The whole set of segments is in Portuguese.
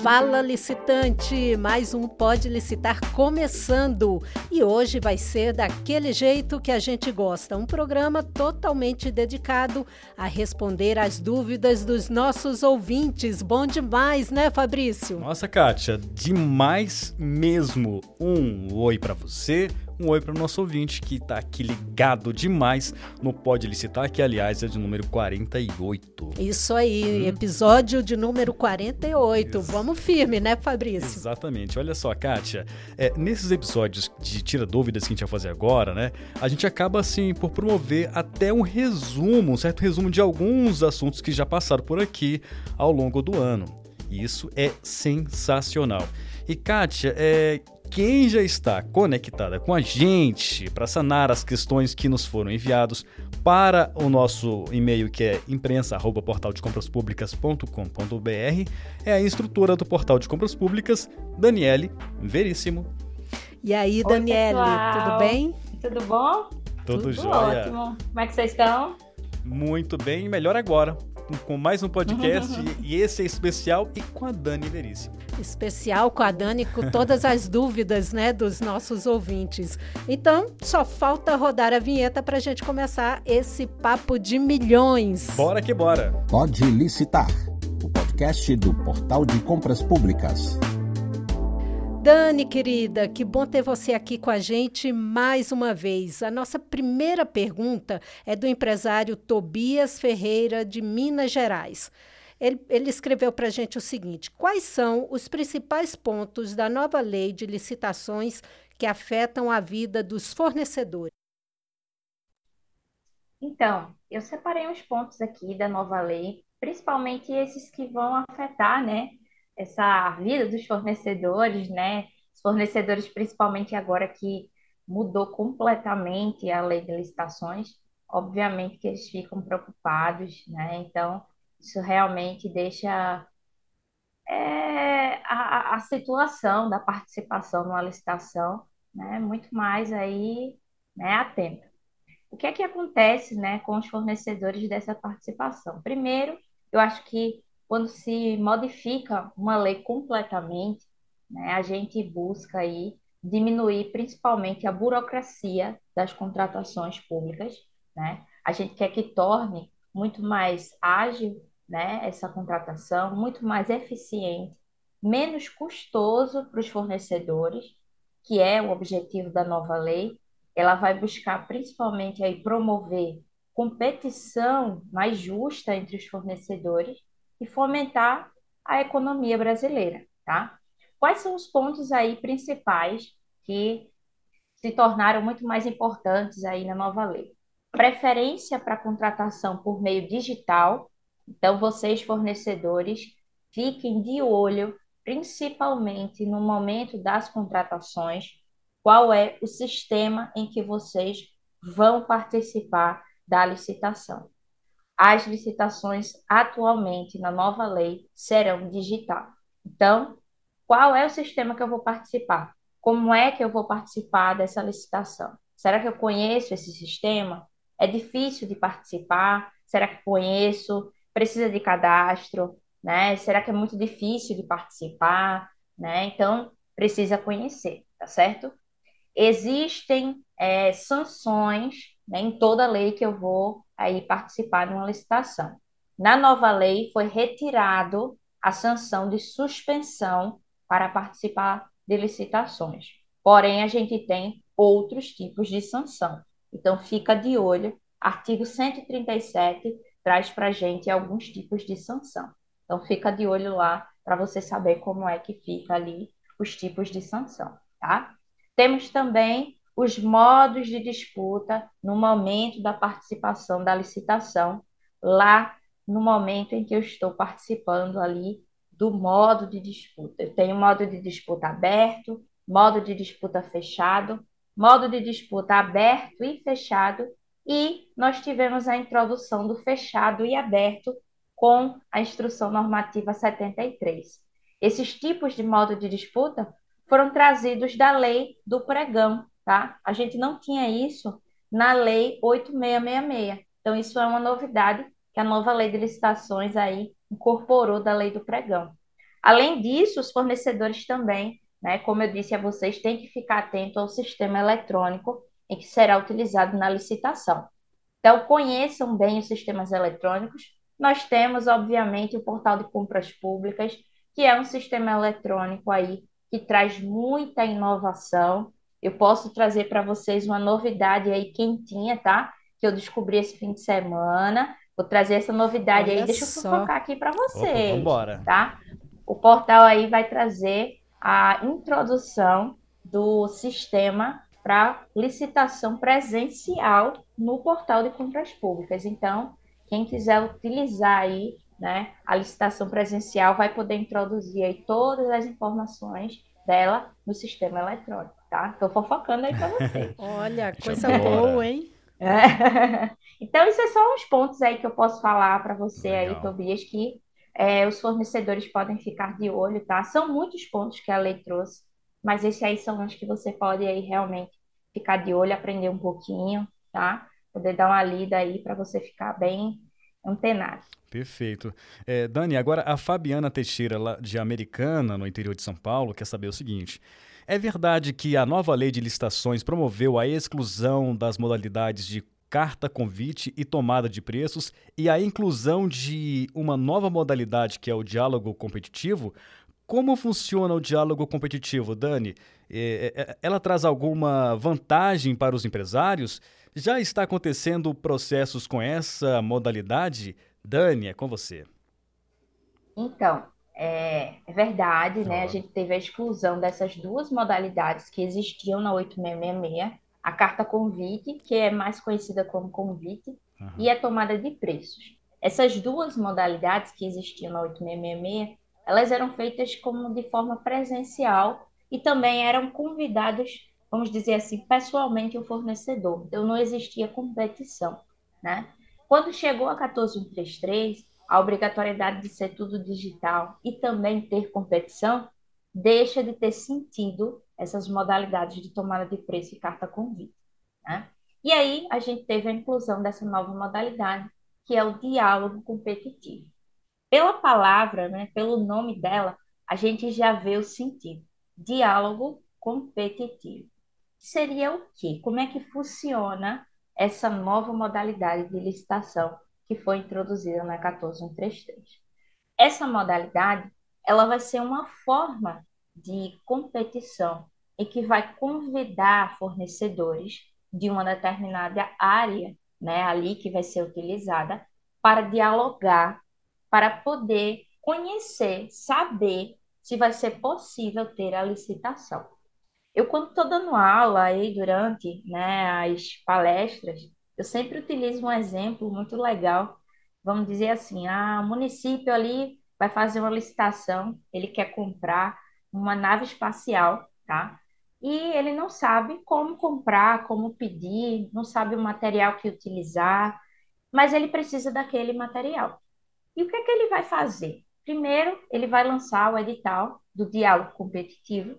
Fala licitante, mais um Pode Licitar começando. E hoje vai ser daquele jeito que a gente gosta, um programa totalmente dedicado a responder às dúvidas dos nossos ouvintes. Bom demais, né, Fabrício? Nossa, Kátia, demais mesmo. Um oi para você, um oi para o nosso ouvinte que está aqui ligado demais no Pode Licitar, que aliás é de número 48. Isso aí, hum. episódio de número 48. Isso. Vamos firme, né, Fabrício? Exatamente. Olha só, Kátia, é, nesses episódios de Tira Dúvidas que a gente vai fazer agora, né, a gente acaba, assim, por promover até um resumo, um certo resumo de alguns assuntos que já passaram por aqui ao longo do ano. Isso é sensacional. E Kátia, é, quem já está conectada com a gente para sanar as questões que nos foram enviados para o nosso e-mail que é imprensa@portaldecompraspublicas.com.br é a instrutora do Portal de Compras Públicas, Daniele Veríssimo. E aí, Daniele, Oi, tudo bem? Tudo bom? Tudo, Tudo jóia. ótimo. Como é que vocês estão? Muito bem, melhor agora com mais um podcast e esse é especial e com a Dani Veríssimo. Especial com a Dani, com todas as dúvidas né, dos nossos ouvintes. Então, só falta rodar a vinheta para a gente começar esse papo de milhões. Bora que bora! Pode licitar o podcast do Portal de Compras Públicas. Dani, querida, que bom ter você aqui com a gente mais uma vez. A nossa primeira pergunta é do empresário Tobias Ferreira, de Minas Gerais. Ele, ele escreveu para a gente o seguinte: quais são os principais pontos da nova lei de licitações que afetam a vida dos fornecedores? Então, eu separei uns pontos aqui da nova lei, principalmente esses que vão afetar, né, essa vida dos fornecedores, né? Os fornecedores, principalmente agora que mudou completamente a lei de licitações, obviamente que eles ficam preocupados, né? Então, isso realmente deixa é, a, a situação da participação numa licitação né, muito mais aí né, atenta. O que é que acontece né, com os fornecedores dessa participação? Primeiro, eu acho que quando se modifica uma lei completamente, né, a gente busca aí diminuir principalmente a burocracia das contratações públicas, né? A gente quer que torne muito mais ágil, né, essa contratação, muito mais eficiente, menos custoso para os fornecedores, que é o objetivo da nova lei. Ela vai buscar principalmente aí promover competição mais justa entre os fornecedores e fomentar a economia brasileira, tá? Quais são os pontos aí principais que se tornaram muito mais importantes aí na nova lei? Preferência para contratação por meio digital. Então, vocês fornecedores fiquem de olho, principalmente no momento das contratações, qual é o sistema em que vocês vão participar da licitação as licitações atualmente na nova lei serão digital. Então, qual é o sistema que eu vou participar? Como é que eu vou participar dessa licitação? Será que eu conheço esse sistema? É difícil de participar? Será que conheço? Precisa de cadastro? Né? Será que é muito difícil de participar? Né? Então, precisa conhecer, tá certo? Existem é, sanções né, em toda lei que eu vou aí participar de uma licitação. Na nova lei foi retirado a sanção de suspensão para participar de licitações. Porém, a gente tem outros tipos de sanção. Então, fica de olho. Artigo 137 traz para a gente alguns tipos de sanção. Então, fica de olho lá para você saber como é que fica ali os tipos de sanção, tá? Temos também os modos de disputa no momento da participação da licitação, lá no momento em que eu estou participando ali do modo de disputa. Eu tenho modo de disputa aberto, modo de disputa fechado, modo de disputa aberto e fechado, e nós tivemos a introdução do fechado e aberto com a instrução normativa 73. Esses tipos de modo de disputa foram trazidos da lei do pregão, tá? A gente não tinha isso na lei 8666. Então, isso é uma novidade que a nova lei de licitações aí incorporou da lei do pregão. Além disso, os fornecedores também, né, como eu disse a vocês, têm que ficar atento ao sistema eletrônico em que será utilizado na licitação. Então, conheçam bem os sistemas eletrônicos. Nós temos, obviamente, o portal de compras públicas, que é um sistema eletrônico aí que traz muita inovação. Eu posso trazer para vocês uma novidade aí quentinha, tá? Que eu descobri esse fim de semana. Vou trazer essa novidade Olha aí. Deixa só. eu focar aqui para vocês. Opa, tá? O portal aí vai trazer a introdução do sistema para licitação presencial no portal de compras públicas. Então, quem quiser utilizar aí, né, a licitação presencial vai poder introduzir aí todas as informações dela no sistema eletrônico, tá? Estou fofocando aí para vocês. Olha, coisa boa, hein? É. Então, isso é só uns pontos aí que eu posso falar para você Legal. aí, Tobias, que é, os fornecedores podem ficar de olho, tá? São muitos pontos que a lei trouxe, mas esses aí são os que você pode aí realmente ficar de olho, aprender um pouquinho, tá? Poder dar uma lida aí para você ficar bem antenado. Perfeito. É, Dani, agora a Fabiana Teixeira, de Americana, no interior de São Paulo, quer saber o seguinte. É verdade que a nova lei de licitações promoveu a exclusão das modalidades de carta convite e tomada de preços e a inclusão de uma nova modalidade que é o diálogo competitivo? Como funciona o diálogo competitivo, Dani? É, é, ela traz alguma vantagem para os empresários? Já está acontecendo processos com essa modalidade? Dani, é com você. Então, é, é verdade, né? A gente teve a exclusão dessas duas modalidades que existiam na 8666, a carta convite, que é mais conhecida como convite, uhum. e a tomada de preços. Essas duas modalidades que existiam na 8666 elas eram feitas como de forma presencial e também eram convidados, vamos dizer assim, pessoalmente o fornecedor. Então não existia competição, né? Quando chegou a 14133, a obrigatoriedade de ser tudo digital e também ter competição deixa de ter sentido essas modalidades de tomada de preço e carta convite, né? E aí a gente teve a inclusão dessa nova modalidade, que é o diálogo competitivo. Pela palavra, né, pelo nome dela, a gente já vê o sentido. Diálogo competitivo. Seria o quê? Como é que funciona essa nova modalidade de licitação que foi introduzida na 14133? Essa modalidade, ela vai ser uma forma de competição e que vai convidar fornecedores de uma determinada área, né, ali que vai ser utilizada, para dialogar para poder conhecer, saber se vai ser possível ter a licitação. Eu, quando estou dando aula aí durante né, as palestras, eu sempre utilizo um exemplo muito legal. Vamos dizer assim, ah, o município ali vai fazer uma licitação, ele quer comprar uma nave espacial, tá? E ele não sabe como comprar, como pedir, não sabe o material que utilizar, mas ele precisa daquele material. E o que é que ele vai fazer? Primeiro, ele vai lançar o edital do diálogo competitivo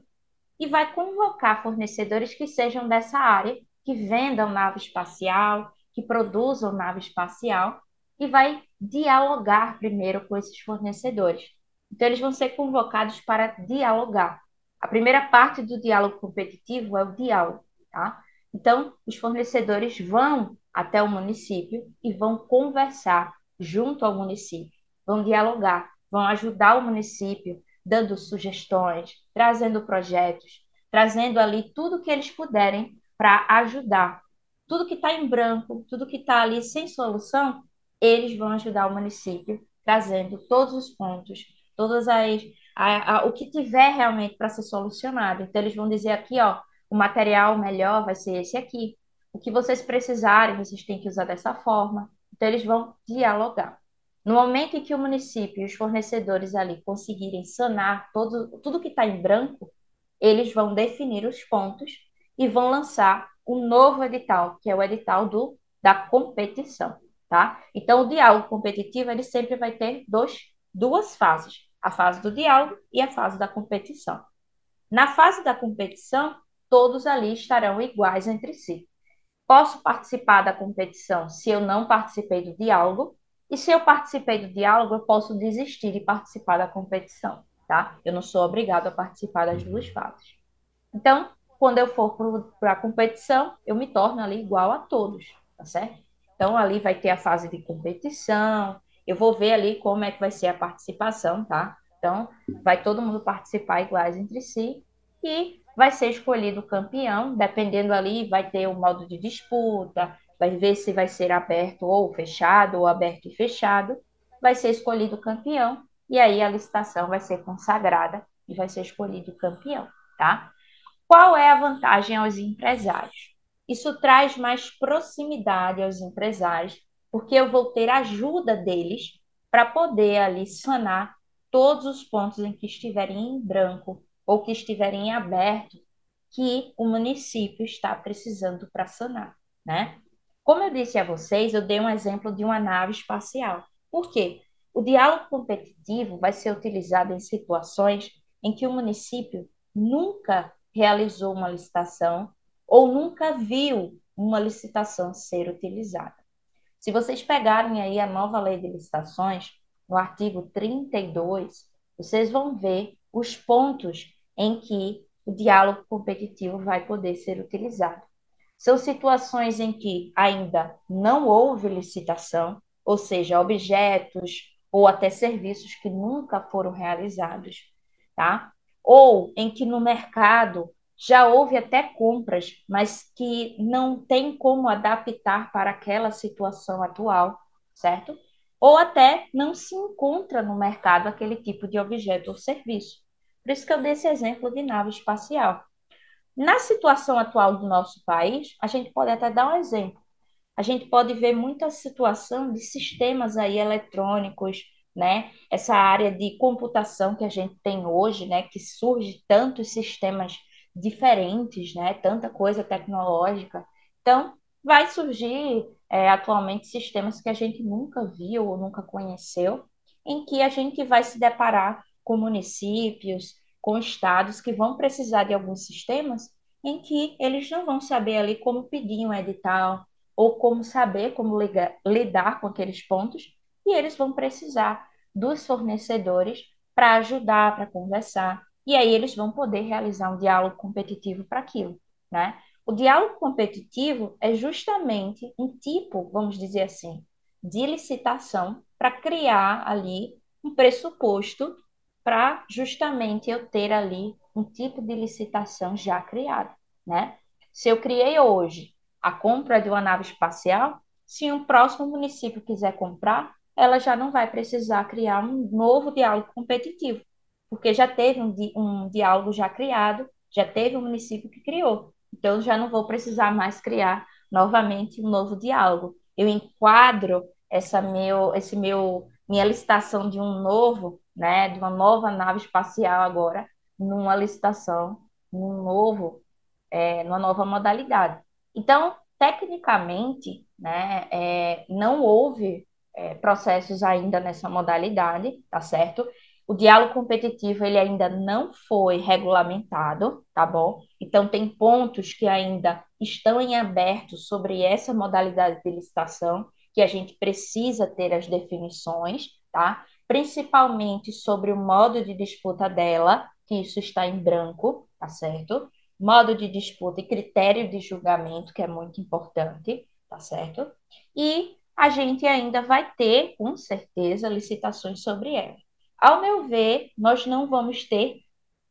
e vai convocar fornecedores que sejam dessa área, que vendam nave espacial, que produzam nave espacial, e vai dialogar primeiro com esses fornecedores. Então, eles vão ser convocados para dialogar. A primeira parte do diálogo competitivo é o diálogo, tá? Então, os fornecedores vão até o município e vão conversar junto ao município, vão dialogar, vão ajudar o município, dando sugestões, trazendo projetos, trazendo ali tudo que eles puderem para ajudar. Tudo que está em branco, tudo que está ali sem solução, eles vão ajudar o município, trazendo todos os pontos, todas as a, a, o que tiver realmente para ser solucionado. Então eles vão dizer aqui, ó, o material melhor vai ser esse aqui. O que vocês precisarem, vocês têm que usar dessa forma. Então, eles vão dialogar. No momento em que o município e os fornecedores ali conseguirem sanar todo, tudo que está em branco, eles vão definir os pontos e vão lançar um novo edital, que é o edital do, da competição. Tá? Então, o diálogo competitivo ele sempre vai ter dois, duas fases: a fase do diálogo e a fase da competição. Na fase da competição, todos ali estarão iguais entre si. Posso participar da competição se eu não participei do diálogo, e se eu participei do diálogo, eu posso desistir de participar da competição. tá? Eu não sou obrigado a participar das duas fases. Então, quando eu for para a competição, eu me torno ali igual a todos, tá certo? Então, ali vai ter a fase de competição, eu vou ver ali como é que vai ser a participação, tá? Então, vai todo mundo participar iguais entre si e vai ser escolhido o campeão, dependendo ali, vai ter o modo de disputa, vai ver se vai ser aberto ou fechado, ou aberto e fechado, vai ser escolhido o campeão, e aí a licitação vai ser consagrada e vai ser escolhido o campeão, tá? Qual é a vantagem aos empresários? Isso traz mais proximidade aos empresários, porque eu vou ter ajuda deles para poder ali sanar todos os pontos em que estiverem em branco ou que estiverem em aberto que o município está precisando para sanar, né? Como eu disse a vocês, eu dei um exemplo de uma nave espacial. Por quê? O diálogo competitivo vai ser utilizado em situações em que o município nunca realizou uma licitação ou nunca viu uma licitação ser utilizada. Se vocês pegarem aí a nova lei de licitações, no artigo 32, vocês vão ver os pontos em que o diálogo competitivo vai poder ser utilizado. São situações em que ainda não houve licitação, ou seja, objetos ou até serviços que nunca foram realizados, tá? Ou em que no mercado já houve até compras, mas que não tem como adaptar para aquela situação atual, certo? Ou até não se encontra no mercado aquele tipo de objeto ou serviço. Por isso que eu dei esse exemplo de nave espacial. Na situação atual do nosso país, a gente pode até dar um exemplo. A gente pode ver muita situação de sistemas aí eletrônicos, né? Essa área de computação que a gente tem hoje, né? Que surge tantos sistemas diferentes, né? Tanta coisa tecnológica. Então, vai surgir é, atualmente sistemas que a gente nunca viu ou nunca conheceu, em que a gente vai se deparar com municípios, com estados que vão precisar de alguns sistemas em que eles não vão saber ali como pedir um edital ou como saber como ligar, lidar com aqueles pontos e eles vão precisar dos fornecedores para ajudar, para conversar e aí eles vão poder realizar um diálogo competitivo para aquilo, né? O diálogo competitivo é justamente um tipo, vamos dizer assim, de licitação para criar ali um pressuposto para justamente eu ter ali um tipo de licitação já criado, né? Se eu criei hoje a compra de uma nave espacial, se um próximo município quiser comprar, ela já não vai precisar criar um novo diálogo competitivo, porque já teve um, di um diálogo já criado, já teve um município que criou. Então, eu já não vou precisar mais criar novamente um novo diálogo. Eu enquadro essa meu, esse meu, minha licitação de um novo né, de uma nova nave espacial agora, numa licitação, num novo, é, numa nova modalidade. Então, tecnicamente, né, é, não houve é, processos ainda nessa modalidade, tá certo? O diálogo competitivo ele ainda não foi regulamentado, tá bom? Então tem pontos que ainda estão em aberto sobre essa modalidade de licitação que a gente precisa ter as definições, tá? principalmente sobre o modo de disputa dela, que isso está em branco, tá certo? Modo de disputa e critério de julgamento, que é muito importante, tá certo? E a gente ainda vai ter, com certeza, licitações sobre ela. Ao meu ver, nós não vamos ter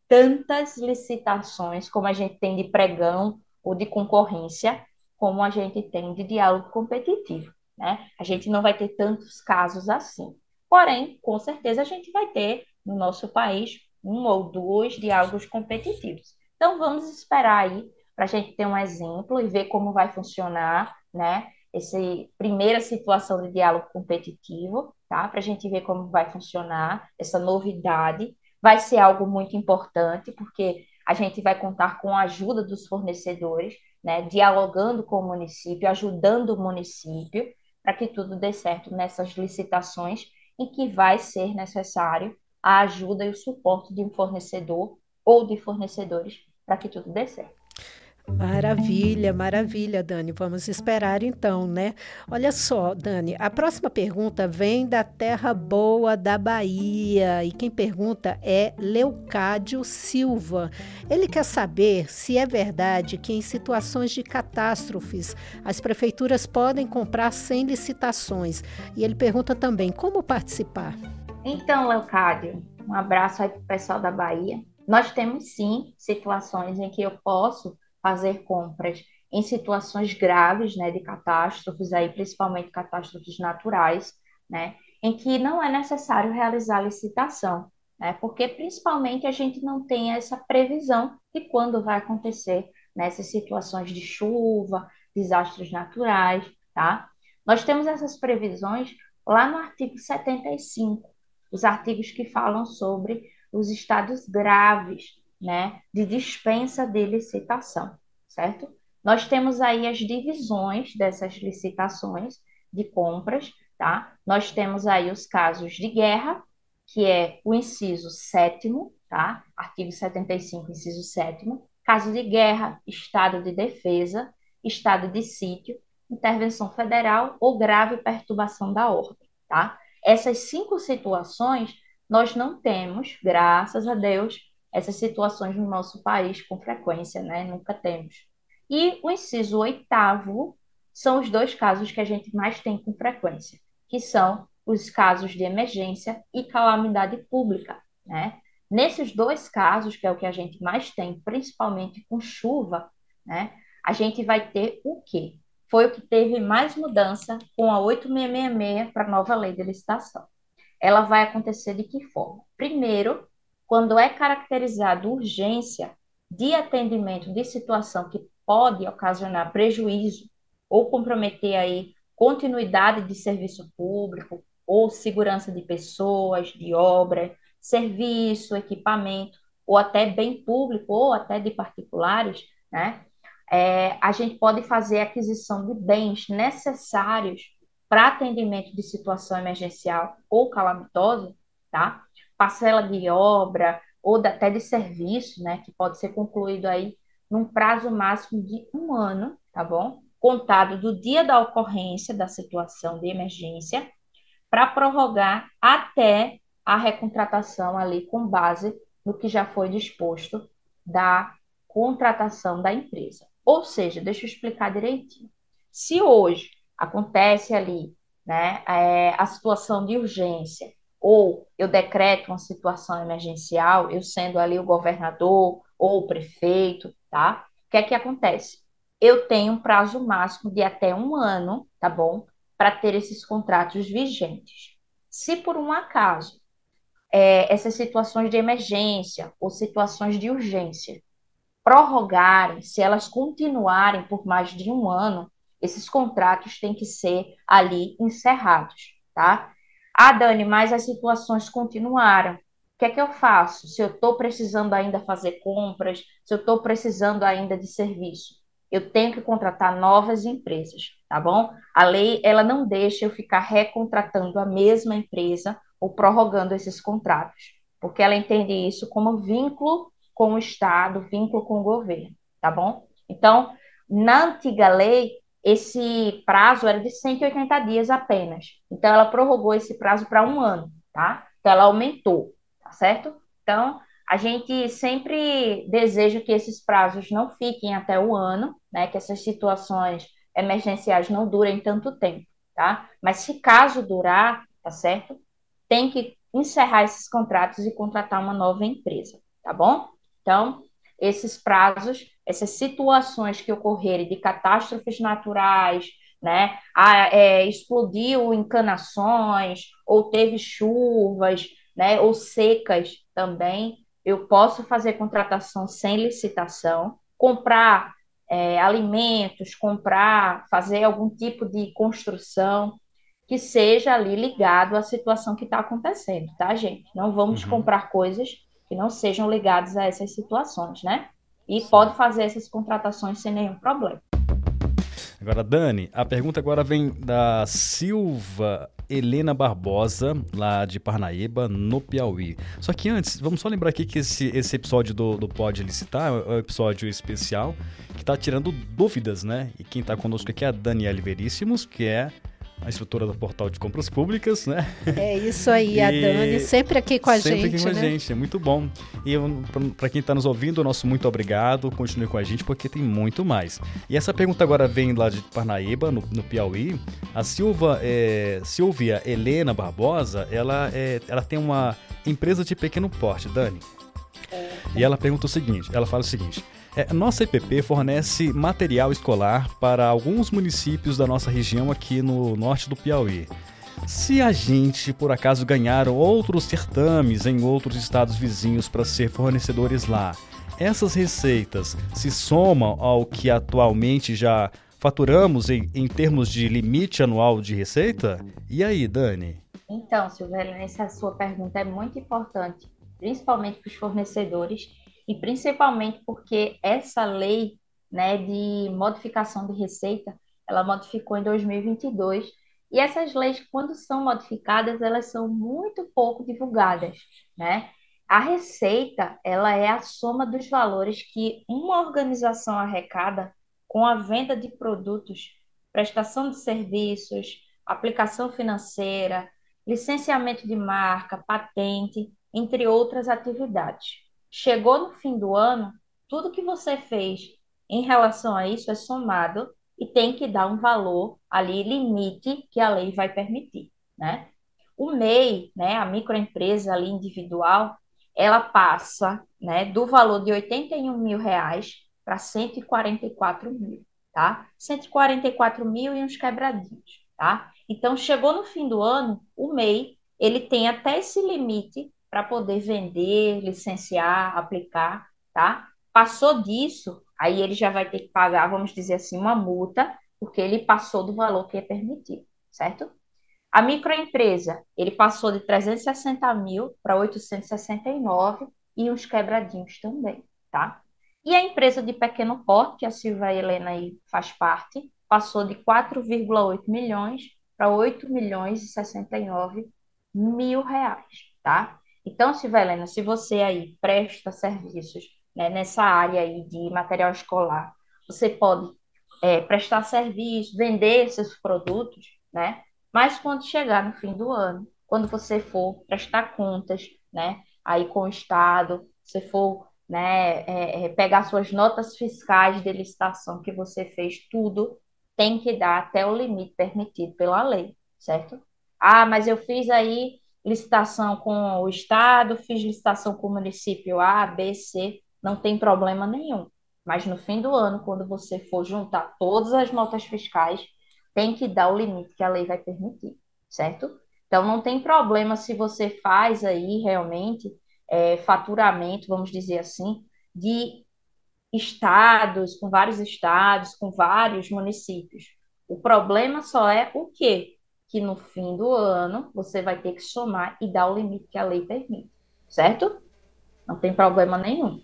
tantas licitações como a gente tem de pregão ou de concorrência, como a gente tem de diálogo competitivo. Né? A gente não vai ter tantos casos assim. Porém, com certeza a gente vai ter no nosso país um ou dois diálogos competitivos. Então, vamos esperar aí para a gente ter um exemplo e ver como vai funcionar, né? Essa primeira situação de diálogo competitivo, tá? Para a gente ver como vai funcionar essa novidade. Vai ser algo muito importante, porque a gente vai contar com a ajuda dos fornecedores, né? Dialogando com o município, ajudando o município, para que tudo dê certo nessas licitações em que vai ser necessário a ajuda e o suporte de um fornecedor ou de fornecedores para que tudo dê certo. Maravilha, maravilha, Dani. Vamos esperar então, né? Olha só, Dani, a próxima pergunta vem da Terra Boa da Bahia e quem pergunta é Leucádio Silva. Ele quer saber se é verdade que em situações de catástrofes as prefeituras podem comprar sem licitações. E ele pergunta também como participar. Então, Leucádio, um abraço aí para o pessoal da Bahia. Nós temos sim situações em que eu posso fazer compras em situações graves, né, de catástrofes, aí principalmente catástrofes naturais, né, em que não é necessário realizar licitação, né, porque principalmente a gente não tem essa previsão de quando vai acontecer nessas situações de chuva, desastres naturais, tá? Nós temos essas previsões lá no artigo 75, os artigos que falam sobre os estados graves né, de dispensa de licitação, certo? Nós temos aí as divisões dessas licitações de compras, tá? Nós temos aí os casos de guerra, que é o inciso sétimo, tá? Artigo 75, inciso sétimo. Caso de guerra, estado de defesa, estado de sítio, intervenção federal ou grave perturbação da ordem, tá? Essas cinco situações nós não temos, graças a Deus, essas situações no nosso país com frequência, né? Nunca temos. E o inciso oitavo são os dois casos que a gente mais tem com frequência, que são os casos de emergência e calamidade pública, né? Nesses dois casos, que é o que a gente mais tem, principalmente com chuva, né? A gente vai ter o quê? Foi o que teve mais mudança com a 8666 para a nova lei de licitação. Ela vai acontecer de que forma? Primeiro, quando é caracterizado urgência de atendimento de situação que pode ocasionar prejuízo ou comprometer aí continuidade de serviço público ou segurança de pessoas, de obra, serviço, equipamento, ou até bem público ou até de particulares, né? É, a gente pode fazer aquisição de bens necessários para atendimento de situação emergencial ou calamitosa, tá? Parcela de obra ou até de serviço, né, que pode ser concluído aí num prazo máximo de um ano, tá bom? Contado do dia da ocorrência da situação de emergência, para prorrogar até a recontratação ali com base no que já foi disposto da contratação da empresa. Ou seja, deixa eu explicar direitinho. Se hoje acontece ali né, é, a situação de urgência ou eu decreto uma situação emergencial, eu sendo ali o governador ou o prefeito, tá? O que é que acontece? Eu tenho um prazo máximo de até um ano, tá bom? Para ter esses contratos vigentes. Se por um acaso é, essas situações de emergência ou situações de urgência prorrogarem, se elas continuarem por mais de um ano, esses contratos têm que ser ali encerrados, tá? Ah, Dani, mas as situações continuaram. O que é que eu faço? Se eu estou precisando ainda fazer compras, se eu estou precisando ainda de serviço, eu tenho que contratar novas empresas, tá bom? A lei ela não deixa eu ficar recontratando a mesma empresa ou prorrogando esses contratos, porque ela entende isso como vínculo com o Estado, vínculo com o governo, tá bom? Então, na antiga lei, esse prazo era de 180 dias apenas. Então, ela prorrogou esse prazo para um ano, tá? Então, ela aumentou, tá certo? Então, a gente sempre deseja que esses prazos não fiquem até o ano, né? Que essas situações emergenciais não durem tanto tempo, tá? Mas se caso durar, tá certo? Tem que encerrar esses contratos e contratar uma nova empresa, tá bom? Então, esses prazos, essas situações que ocorrerem de catástrofes naturais, né? Ah, é, explodiu encanações, ou teve chuvas, né? Ou secas também. Eu posso fazer contratação sem licitação, comprar é, alimentos, comprar, fazer algum tipo de construção que seja ali ligado à situação que está acontecendo, tá, gente? Não vamos uhum. comprar coisas que não sejam ligados a essas situações, né? E pode fazer essas contratações sem nenhum problema. Agora, Dani, a pergunta agora vem da Silva Helena Barbosa, lá de Parnaíba, no Piauí. Só que antes, vamos só lembrar aqui que esse, esse episódio do, do Pode Licitar é um episódio especial que está tirando dúvidas, né? E quem está conosco aqui é a Daniele Veríssimos, que é a estrutura do portal de compras públicas, né? É isso aí, a Dani, sempre aqui com a sempre gente. Sempre aqui com né? a gente, é muito bom. E para quem está nos ouvindo, nosso muito obrigado, continue com a gente porque tem muito mais. E essa pergunta agora vem lá de Parnaíba, no, no Piauí. A Silva, é, Silvia Helena Barbosa, ela, é, ela tem uma empresa de pequeno porte, Dani. É. E ela pergunta o seguinte, ela fala o seguinte. É, nossa EPP fornece material escolar para alguns municípios da nossa região aqui no norte do Piauí. Se a gente, por acaso, ganhar outros certames em outros estados vizinhos para ser fornecedores lá, essas receitas se somam ao que atualmente já faturamos em, em termos de limite anual de receita? E aí, Dani? Então, Silvério, essa sua pergunta é muito importante, principalmente para os fornecedores e principalmente porque essa lei né, de modificação de receita, ela modificou em 2022, e essas leis, quando são modificadas, elas são muito pouco divulgadas, né? A receita, ela é a soma dos valores que uma organização arrecada com a venda de produtos, prestação de serviços, aplicação financeira, licenciamento de marca, patente, entre outras atividades. Chegou no fim do ano, tudo que você fez em relação a isso é somado e tem que dar um valor ali, limite que a lei vai permitir, né? O MEI, né, a microempresa ali individual, ela passa, né, do valor de 81 mil reais para 144 mil, tá? 144 mil e uns quebradinhos, tá? Então, chegou no fim do ano, o MEI, ele tem até esse limite para poder vender, licenciar, aplicar, tá? Passou disso, aí ele já vai ter que pagar, vamos dizer assim, uma multa, porque ele passou do valor que é permitido, certo? A microempresa, ele passou de 360 mil para 869 e uns quebradinhos também, tá? E a empresa de pequeno porte, que a Silva Helena aí faz parte, passou de 4,8 milhões para 8 milhões e 69 mil reais, tá? Então, Silvelena, se você aí presta serviços né, nessa área aí de material escolar, você pode é, prestar serviço, vender seus produtos, né? Mas quando chegar no fim do ano, quando você for prestar contas, né? Aí com o Estado, você for né, é, é, pegar suas notas fiscais de licitação que você fez tudo, tem que dar até o limite permitido pela lei, certo? Ah, mas eu fiz aí licitação com o Estado, fiz licitação com o município A, B, C, não tem problema nenhum. Mas no fim do ano, quando você for juntar todas as notas fiscais, tem que dar o limite que a lei vai permitir, certo? Então não tem problema se você faz aí realmente é, faturamento, vamos dizer assim, de estados, com vários estados, com vários municípios. O problema só é o quê? Que no fim do ano você vai ter que somar e dar o limite que a lei permite, certo? Não tem problema nenhum.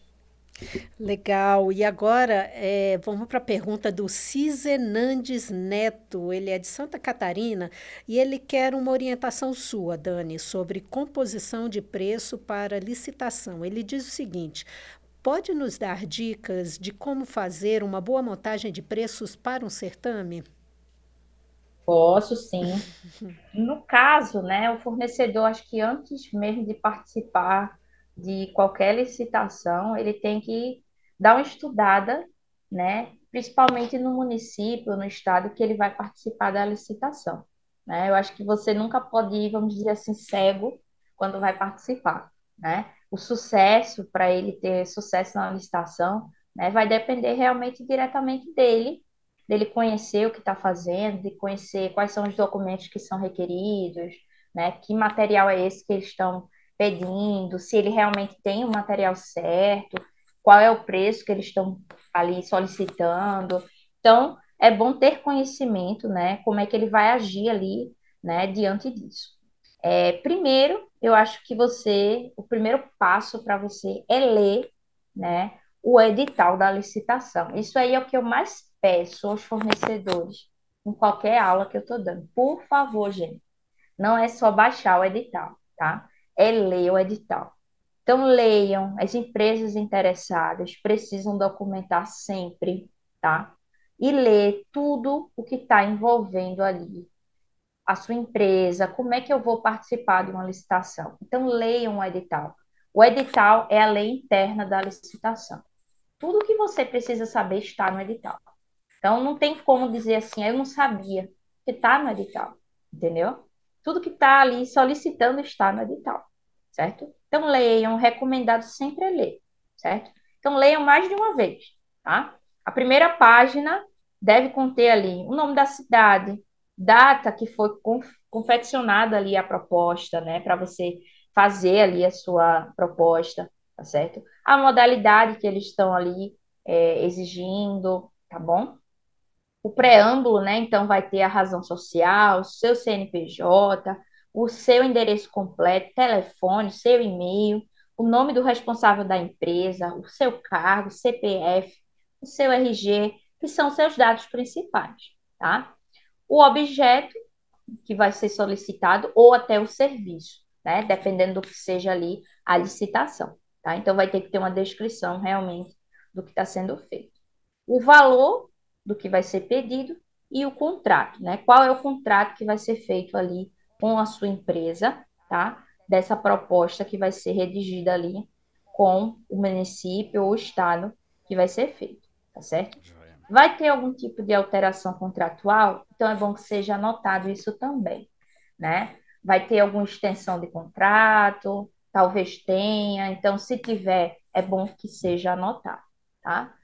Legal. E agora é, vamos para a pergunta do Cisenandes Neto. Ele é de Santa Catarina e ele quer uma orientação sua, Dani, sobre composição de preço para licitação. Ele diz o seguinte: pode nos dar dicas de como fazer uma boa montagem de preços para um certame? Posso sim. No caso, né, o fornecedor, acho que antes mesmo de participar de qualquer licitação, ele tem que dar uma estudada, né, principalmente no município, no estado que ele vai participar da licitação. Né? Eu acho que você nunca pode ir, vamos dizer assim, cego quando vai participar. Né? O sucesso, para ele ter sucesso na licitação, né, vai depender realmente diretamente dele dele conhecer o que está fazendo, de conhecer quais são os documentos que são requeridos, né? Que material é esse que eles estão pedindo, se ele realmente tem o material certo, qual é o preço que eles estão ali solicitando. Então, é bom ter conhecimento, né? Como é que ele vai agir ali, né? Diante disso. É, primeiro, eu acho que você, o primeiro passo para você é ler, né? O edital da licitação. Isso aí é o que eu mais peço aos fornecedores, em qualquer aula que eu estou dando, por favor, gente, não é só baixar o edital, tá? É ler o edital. Então, leiam, as empresas interessadas precisam documentar sempre, tá? E ler tudo o que está envolvendo ali a sua empresa, como é que eu vou participar de uma licitação. Então, leiam o edital. O edital é a lei interna da licitação. Tudo que você precisa saber está no edital. Então, não tem como dizer assim, eu não sabia, que está no edital, entendeu? Tudo que está ali solicitando está no edital, certo? Então, leiam, recomendado sempre é ler, certo? Então, leiam mais de uma vez, tá? A primeira página deve conter ali o nome da cidade, data que foi confeccionada ali a proposta, né, para você fazer ali a sua proposta, tá certo? A modalidade que eles estão ali é, exigindo, tá bom? O preâmbulo, né, então vai ter a razão social, seu CNPJ, o seu endereço completo, telefone, seu e-mail, o nome do responsável da empresa, o seu cargo, CPF, o seu RG, que são seus dados principais, tá? O objeto que vai ser solicitado ou até o serviço, né? Dependendo do que seja ali a licitação, tá? Então vai ter que ter uma descrição realmente do que está sendo feito. O valor do que vai ser pedido e o contrato, né? Qual é o contrato que vai ser feito ali com a sua empresa, tá? Dessa proposta que vai ser redigida ali com o município ou o estado que vai ser feito, tá certo? Vai ter algum tipo de alteração contratual? Então é bom que seja anotado isso também, né? Vai ter alguma extensão de contrato? Talvez tenha. Então, se tiver, é bom que seja anotado, tá?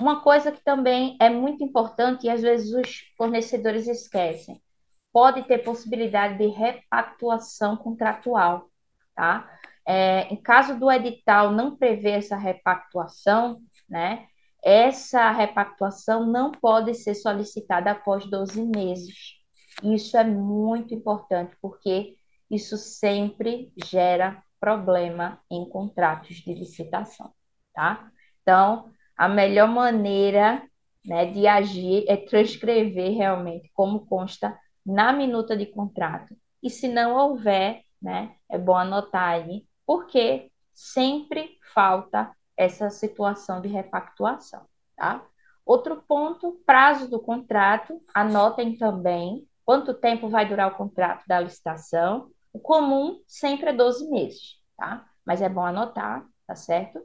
Uma coisa que também é muito importante e às vezes os fornecedores esquecem, pode ter possibilidade de repactuação contratual, tá? É, em caso do edital não prever essa repactuação, né, essa repactuação não pode ser solicitada após 12 meses. Isso é muito importante, porque isso sempre gera problema em contratos de licitação, tá? Então, a melhor maneira né, de agir é transcrever realmente como consta na minuta de contrato. E se não houver, né, é bom anotar aí, porque sempre falta essa situação de repactuação, tá? Outro ponto, prazo do contrato, anotem também quanto tempo vai durar o contrato da licitação. O comum sempre é 12 meses, tá? Mas é bom anotar, tá certo?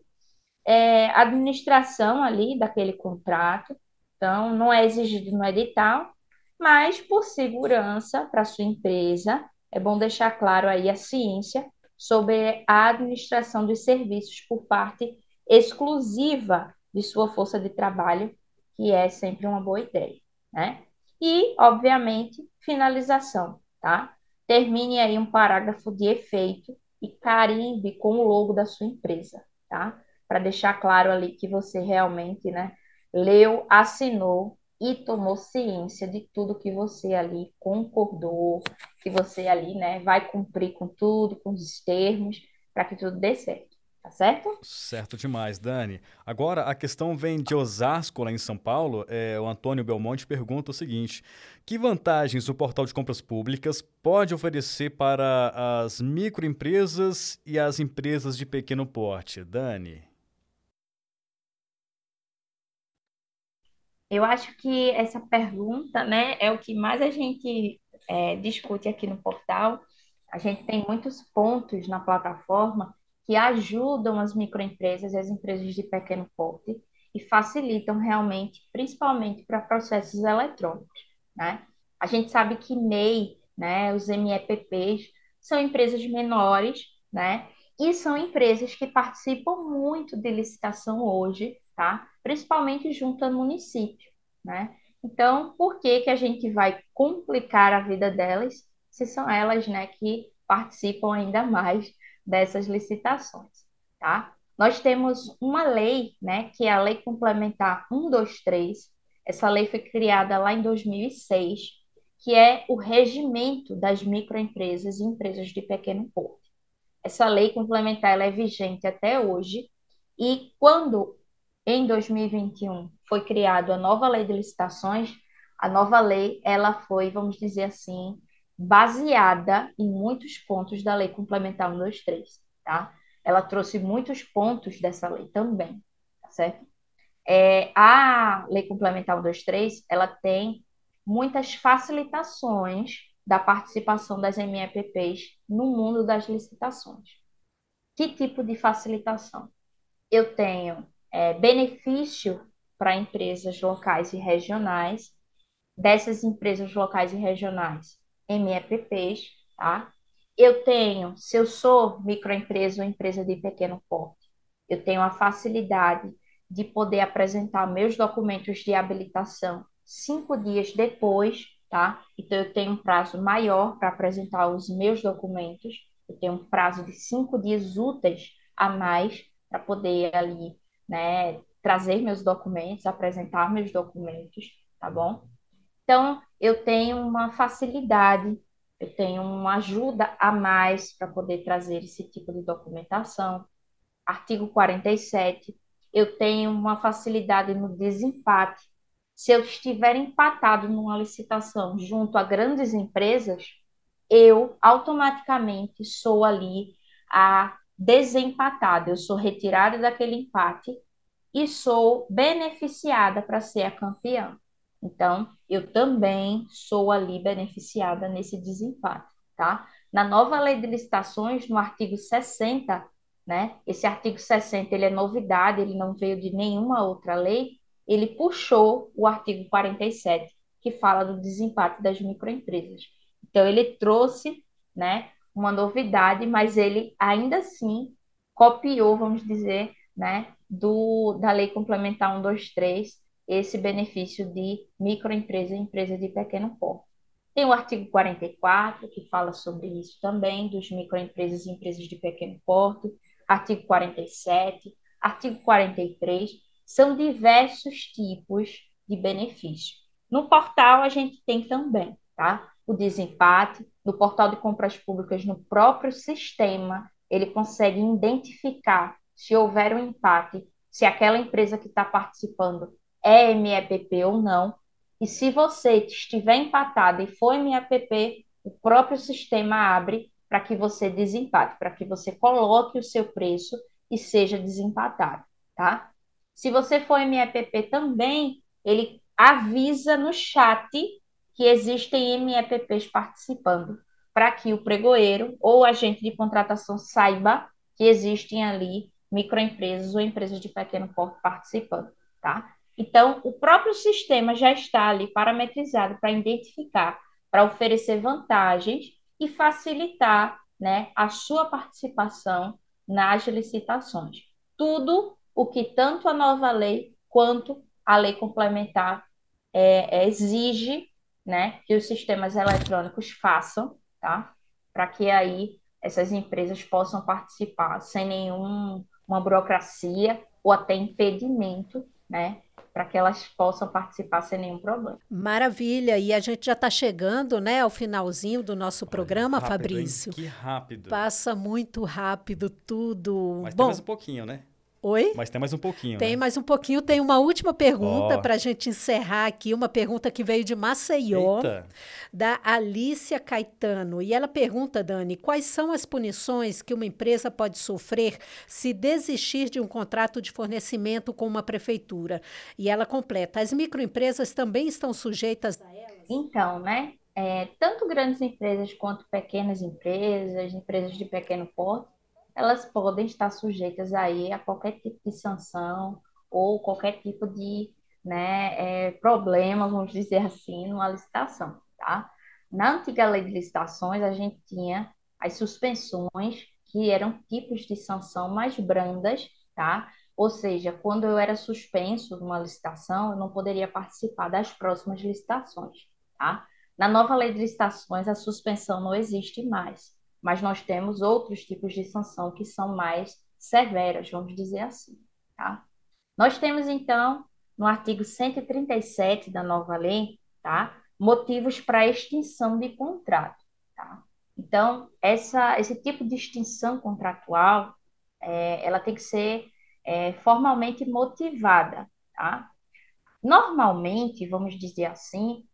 É, administração ali daquele contrato, então não é exigido no edital, mas por segurança para sua empresa, é bom deixar claro aí a ciência sobre a administração dos serviços por parte exclusiva de sua força de trabalho, que é sempre uma boa ideia, né? E, obviamente, finalização, tá? Termine aí um parágrafo de efeito e carimbe com o logo da sua empresa, tá? Para deixar claro ali que você realmente, né, leu, assinou e tomou ciência de tudo que você ali concordou, que você ali, né, vai cumprir com tudo, com os termos, para que tudo dê certo. Tá certo? Certo demais, Dani. Agora, a questão vem de Osasco, lá em São Paulo. É, o Antônio Belmonte pergunta o seguinte: que vantagens o portal de compras públicas pode oferecer para as microempresas e as empresas de pequeno porte? Dani. Eu acho que essa pergunta né, é o que mais a gente é, discute aqui no portal. A gente tem muitos pontos na plataforma que ajudam as microempresas e as empresas de pequeno porte e facilitam realmente, principalmente para processos eletrônicos, né? A gente sabe que MEI, né, os MEPPs, são empresas menores, né? E são empresas que participam muito de licitação hoje, tá? Principalmente junto ao município, né? Então, por que que a gente vai complicar a vida delas se são elas, né, que participam ainda mais dessas licitações, tá? Nós temos uma lei, né, que é a Lei Complementar 123. Essa lei foi criada lá em 2006, que é o regimento das microempresas e empresas de pequeno porte. Essa lei complementar ela é vigente até hoje e quando em 2021 foi criada a nova lei de licitações, a nova lei ela foi, vamos dizer assim, baseada em muitos pontos da Lei Complementar 123, tá? Ela trouxe muitos pontos dessa lei também, tá certo? É, a Lei Complementar 123, ela tem muitas facilitações da participação das MEPPs no mundo das licitações. Que tipo de facilitação? Eu tenho é, benefício para empresas locais e regionais, dessas empresas locais e regionais, MEPPs, tá? Eu tenho, se eu sou microempresa ou empresa de pequeno porte, eu tenho a facilidade de poder apresentar meus documentos de habilitação cinco dias depois, tá? Então, eu tenho um prazo maior para apresentar os meus documentos, eu tenho um prazo de cinco dias úteis a mais para poder ali, né, trazer meus documentos, apresentar meus documentos, tá bom? Então, eu tenho uma facilidade, eu tenho uma ajuda a mais para poder trazer esse tipo de documentação. Artigo 47, eu tenho uma facilidade no desempate. Se eu estiver empatado numa licitação junto a grandes empresas, eu automaticamente sou ali a desempatada, eu sou retirada daquele empate e sou beneficiada para ser a campeã. Então, eu também sou ali beneficiada nesse desempate, tá? Na nova lei de licitações, no artigo 60, né? Esse artigo 60, ele é novidade, ele não veio de nenhuma outra lei, ele puxou o artigo 47, que fala do desempate das microempresas. Então, ele trouxe, né, uma novidade, mas ele ainda assim copiou, vamos dizer, né, do, da Lei Complementar 123, esse benefício de microempresa e empresa de pequeno porte. Tem o artigo 44, que fala sobre isso também, dos microempresas e empresas de pequeno porte, artigo 47, artigo 43, são diversos tipos de benefício. No portal a gente tem também, tá? O desempate, no portal de compras públicas, no próprio sistema, ele consegue identificar se houver um empate, se aquela empresa que está participando é MEPP ou não. E se você estiver empatado e for MEPP, o próprio sistema abre para que você desempate, para que você coloque o seu preço e seja desempatado, tá? Se você for MEPP também, ele avisa no chat que existem MEPPs participando, para que o pregoeiro ou agente de contratação saiba que existem ali microempresas ou empresas de pequeno porte participando, tá? Então, o próprio sistema já está ali parametrizado para identificar, para oferecer vantagens e facilitar né, a sua participação nas licitações. Tudo o que tanto a nova lei quanto a lei complementar é, é, exige né, que os sistemas eletrônicos façam, tá? Para que aí essas empresas possam participar sem nenhuma burocracia ou até impedimento, né, para que elas possam participar sem nenhum problema. Maravilha! E a gente já está chegando né, ao finalzinho do nosso programa, rápido, Fabrício. Hein? Que rápido! Passa muito rápido tudo. Mas Bom, tem mais um pouquinho, né? Oi? Mas tem mais um pouquinho. Tem né? mais um pouquinho. Tem uma última pergunta oh. para a gente encerrar aqui. Uma pergunta que veio de Maceió, Eita. da Alícia Caetano. E ela pergunta, Dani, quais são as punições que uma empresa pode sofrer se desistir de um contrato de fornecimento com uma prefeitura? E ela completa: as microempresas também estão sujeitas a elas? Então, né? É, tanto grandes empresas quanto pequenas empresas, empresas de pequeno porte, elas podem estar sujeitas aí a qualquer tipo de sanção ou qualquer tipo de né, é, problema, vamos dizer assim, numa licitação, tá? Na antiga lei de licitações, a gente tinha as suspensões, que eram tipos de sanção mais brandas, tá? Ou seja, quando eu era suspenso numa licitação, eu não poderia participar das próximas licitações, tá? Na nova lei de licitações, a suspensão não existe mais mas nós temos outros tipos de sanção que são mais severas, vamos dizer assim. Tá? Nós temos, então, no artigo 137 da nova lei, tá? motivos para extinção de contrato. Tá? Então, essa, esse tipo de extinção contratual, é, ela tem que ser é, formalmente motivada. Tá? Normalmente, vamos dizer assim,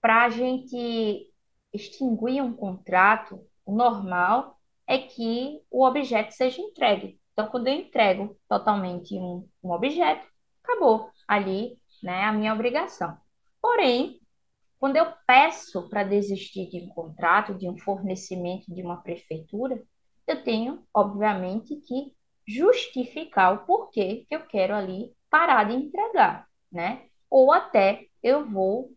para a gente extinguir um contrato, o normal é que o objeto seja entregue. Então, quando eu entrego totalmente um, um objeto, acabou ali né, a minha obrigação. Porém, quando eu peço para desistir de um contrato, de um fornecimento de uma prefeitura, eu tenho, obviamente, que justificar o porquê que eu quero ali parar de entregar, né? Ou até eu vou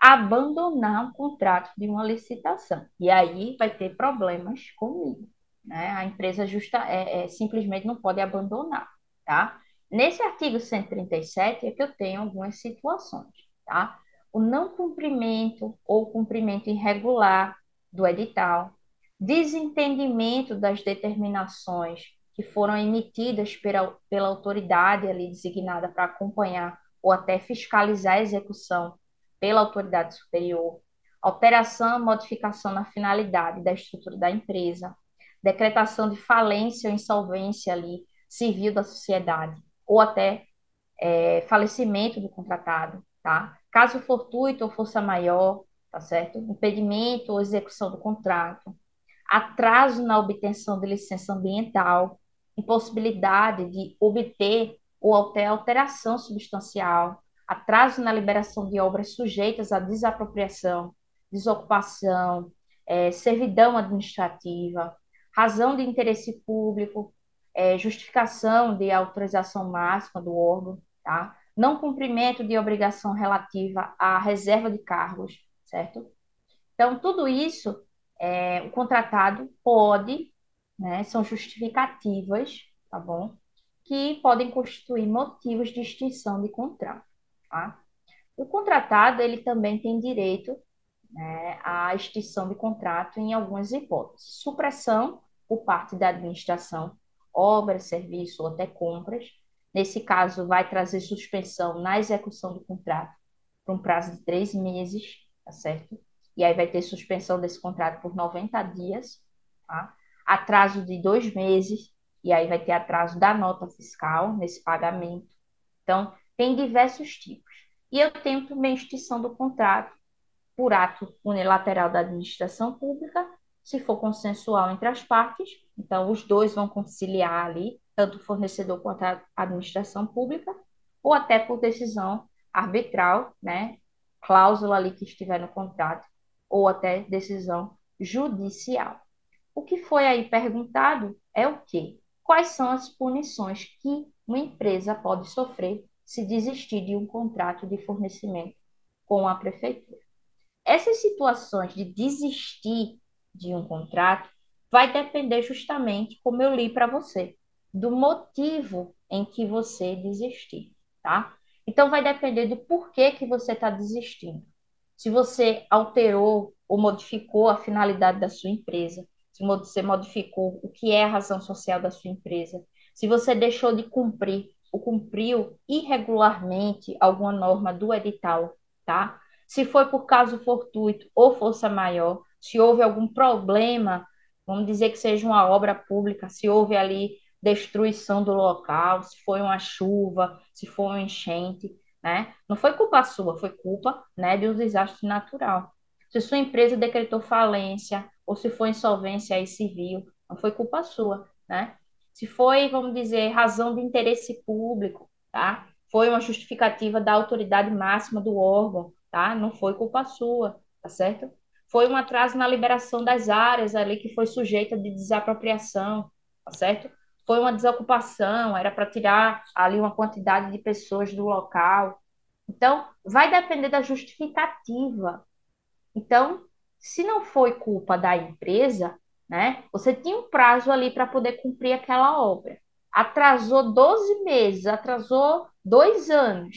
abandonar um contrato de uma licitação. E aí vai ter problemas comigo, né? A empresa justa, é, é, simplesmente não pode abandonar, tá? Nesse artigo 137 é que eu tenho algumas situações, tá? O não cumprimento ou cumprimento irregular do edital, desentendimento das determinações que foram emitidas pela, pela autoridade ali designada para acompanhar ou até fiscalizar a execução pela autoridade superior, alteração, modificação na finalidade da estrutura da empresa, decretação de falência ou insolvência ali civil da sociedade, ou até é, falecimento do contratado, tá? Caso fortuito ou força maior, tá certo? Impedimento ou execução do contrato, atraso na obtenção de licença ambiental, impossibilidade de obter ou até alteração substancial, atraso na liberação de obras sujeitas à desapropriação, desocupação, é, servidão administrativa, razão de interesse público, é, justificação de autorização máxima do órgão, tá? não cumprimento de obrigação relativa à reserva de cargos, certo? Então, tudo isso, é, o contratado pode, né, são justificativas, tá bom? Que podem constituir motivos de extinção de contrato. Tá? O contratado ele também tem direito né, à extinção de contrato em algumas hipóteses. Supressão por parte da administração, obras, serviço ou até compras. Nesse caso, vai trazer suspensão na execução do contrato por um prazo de três meses, tá certo? E aí vai ter suspensão desse contrato por 90 dias, tá? Atraso de dois meses, e aí vai ter atraso da nota fiscal nesse pagamento. Então, tem diversos tipos. E eu tenho também extinção do contrato por ato unilateral da administração pública, se for consensual entre as partes, então os dois vão conciliar ali, tanto o fornecedor quanto a administração pública, ou até por decisão arbitral, né, cláusula ali que estiver no contrato, ou até decisão judicial. O que foi aí perguntado é o quê? Quais são as punições que uma empresa pode sofrer se desistir de um contrato de fornecimento com a prefeitura. Essas situações de desistir de um contrato vai depender justamente, como eu li para você, do motivo em que você desistir, tá? Então vai depender do porquê que você está desistindo. Se você alterou ou modificou a finalidade da sua empresa, se você modificou o que é a razão social da sua empresa, se você deixou de cumprir ou cumpriu irregularmente alguma norma do edital, tá? Se foi por caso fortuito ou força maior, se houve algum problema, vamos dizer que seja uma obra pública, se houve ali destruição do local, se foi uma chuva, se foi uma enchente, né? Não foi culpa sua, foi culpa, né, de um desastre natural. Se sua empresa decretou falência ou se foi insolvência aí civil, não foi culpa sua, né? Se foi, vamos dizer, razão de interesse público, tá? Foi uma justificativa da autoridade máxima do órgão, tá? Não foi culpa sua, tá certo? Foi um atraso na liberação das áreas ali que foi sujeita de desapropriação, tá certo? Foi uma desocupação, era para tirar ali uma quantidade de pessoas do local. Então, vai depender da justificativa. Então, se não foi culpa da empresa, né? Você tinha um prazo ali para poder cumprir aquela obra. Atrasou 12 meses, atrasou dois anos,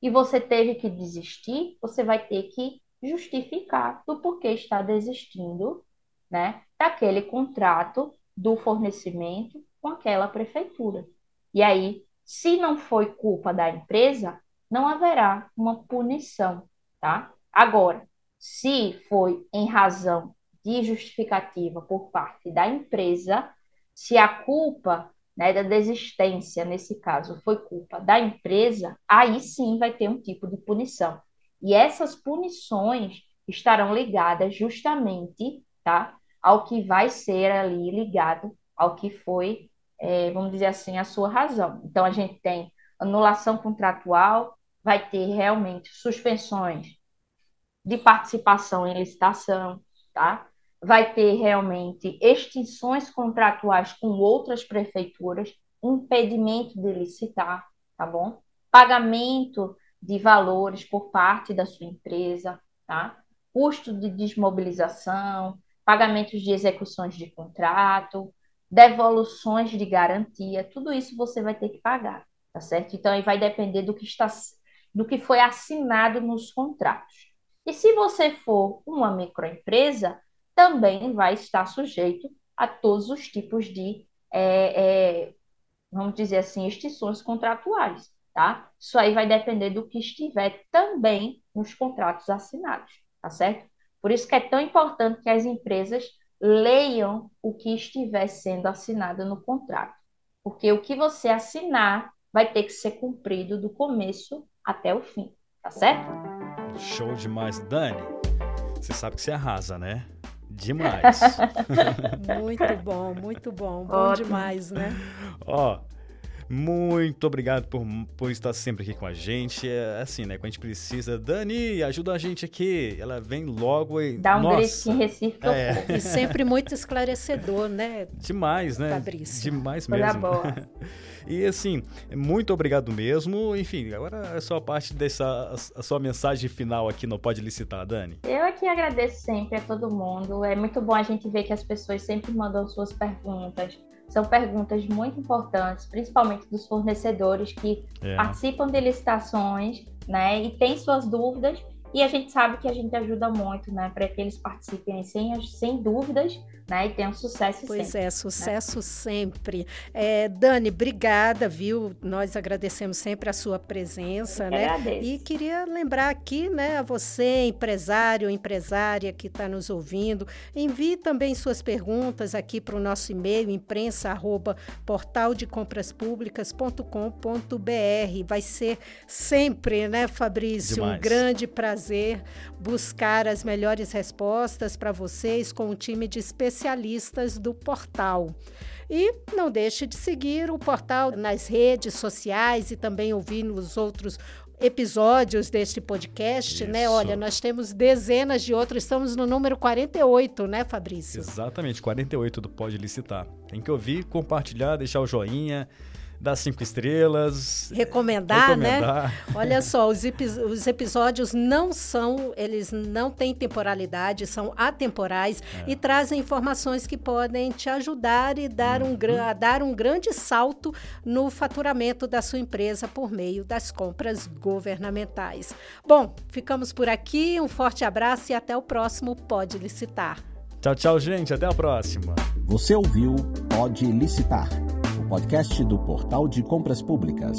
e você teve que desistir, você vai ter que justificar do porquê está desistindo, né? Daquele contrato do fornecimento com aquela prefeitura. E aí, se não foi culpa da empresa, não haverá uma punição, tá? Agora, se foi em razão de justificativa por parte da empresa, se a culpa né, da desistência, nesse caso, foi culpa da empresa, aí sim vai ter um tipo de punição. E essas punições, estarão ligadas justamente, tá, ao que vai ser ali ligado ao que foi, é, vamos dizer assim, a sua razão. Então, a gente tem anulação contratual, vai ter realmente suspensões de participação em licitação, tá? Vai ter realmente extinções contratuais com outras prefeituras, impedimento de licitar, tá bom? Pagamento de valores por parte da sua empresa, tá? Custo de desmobilização, pagamentos de execuções de contrato, devoluções de garantia, tudo isso você vai ter que pagar, tá certo? Então aí vai depender do que está do que foi assinado nos contratos. E se você for uma microempresa, também vai estar sujeito a todos os tipos de, é, é, vamos dizer assim, extinções contratuais, tá? Isso aí vai depender do que estiver também nos contratos assinados, tá certo? Por isso que é tão importante que as empresas leiam o que estiver sendo assinado no contrato, porque o que você assinar vai ter que ser cumprido do começo até o fim, tá certo? Show demais, Dani. Você sabe que você arrasa, né? Demais. muito bom, muito bom. Bom Ótimo. demais, né? Ó, muito obrigado por, por estar sempre aqui com a gente. É assim, né? Quando a gente precisa, Dani, ajuda a gente aqui. Ela vem logo e. Dá um Nossa, em Recife é. E sempre muito esclarecedor, né? Demais, né? Fabrício. Demais mesmo. boa. E assim, muito obrigado mesmo. Enfim, agora é só a parte dessa a sua mensagem final aqui no Pode Licitar, Dani. Eu aqui agradeço sempre a todo mundo. É muito bom a gente ver que as pessoas sempre mandam suas perguntas são perguntas muito importantes, principalmente dos fornecedores que é. participam de licitações, né, e têm suas dúvidas, e a gente sabe que a gente ajuda muito, né, para que eles participem sem, sem dúvidas né? E tenham sucesso pois sempre. Pois é, sucesso né? sempre. É, Dani, obrigada, viu? Nós agradecemos sempre a sua presença, Eu né? Agradeço. E queria lembrar aqui, né, a você, empresário, empresária que está nos ouvindo, envie também suas perguntas aqui para o nosso e-mail, imprensa arroba portaldecompraspublicas.com.br. Vai ser sempre, né, Fabrício, Demais. um grande prazer buscar as melhores respostas para vocês com um time de especialistas do portal. E não deixe de seguir o portal nas redes sociais e também ouvir nos outros episódios deste podcast, né? Isso. né? Olha, nós temos dezenas de outros, estamos no número 48, né, Fabrício? Exatamente, 48 do Pode Licitar. Tem que ouvir, compartilhar, deixar o joinha, dar cinco estrelas. Recomendar, né? recomendar. né? Olha só, os, os, episódios não são, eles não têm temporalidade, são atemporais é. e trazem informações que podem te ajudar e dar uhum. um, a dar um grande salto no faturamento da sua empresa por meio das compras governamentais. Bom, ficamos por aqui, um forte abraço e até o próximo Pode Licitar. Tchau, tchau, gente. Até a próxima. Você ouviu Pode Licitar podcast do Portal de Compras Públicas.